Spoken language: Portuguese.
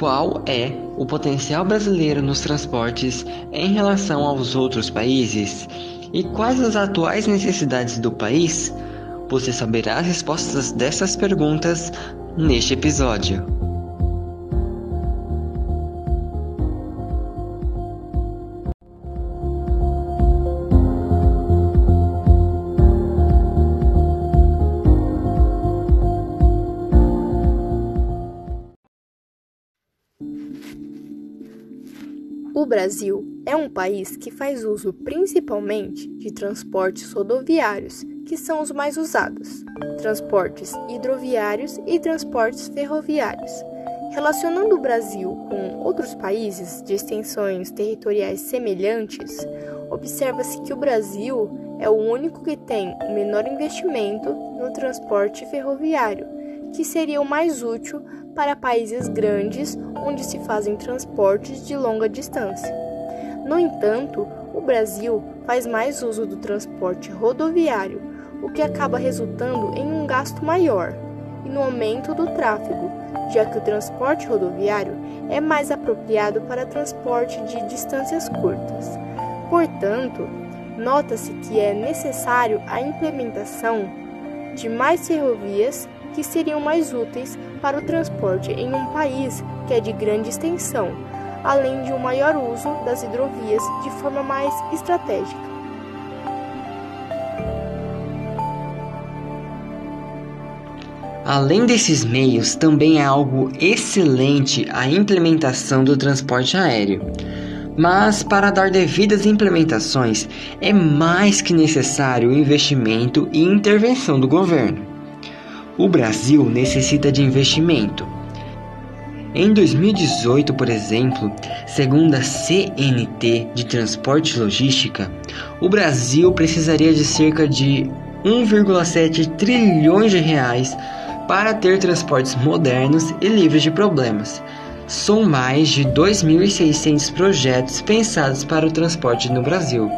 qual é o potencial brasileiro nos transportes em relação aos outros países e quais as atuais necessidades do país? Você saberá as respostas dessas perguntas neste episódio. O Brasil é um país que faz uso principalmente de transportes rodoviários, que são os mais usados, transportes hidroviários e transportes ferroviários. Relacionando o Brasil com outros países de extensões territoriais semelhantes, observa-se que o Brasil é o único que tem o menor investimento no transporte ferroviário, que seria o mais útil para países grandes onde se fazem transportes de longa distância. No entanto, o Brasil faz mais uso do transporte rodoviário, o que acaba resultando em um gasto maior e no aumento do tráfego, já que o transporte rodoviário é mais apropriado para transporte de distâncias curtas. Portanto, nota-se que é necessário a implementação de mais ferrovias que seriam mais úteis para o transporte em um país que é de grande extensão, além de um maior uso das hidrovias de forma mais estratégica. Além desses meios, também é algo excelente a implementação do transporte aéreo. Mas para dar devidas implementações é mais que necessário o investimento e intervenção do governo. O Brasil necessita de investimento. Em 2018, por exemplo, segundo a CNT de Transporte e Logística, o Brasil precisaria de cerca de 1,7 trilhões de reais para ter transportes modernos e livres de problemas. São mais de 2.600 projetos pensados para o transporte no Brasil,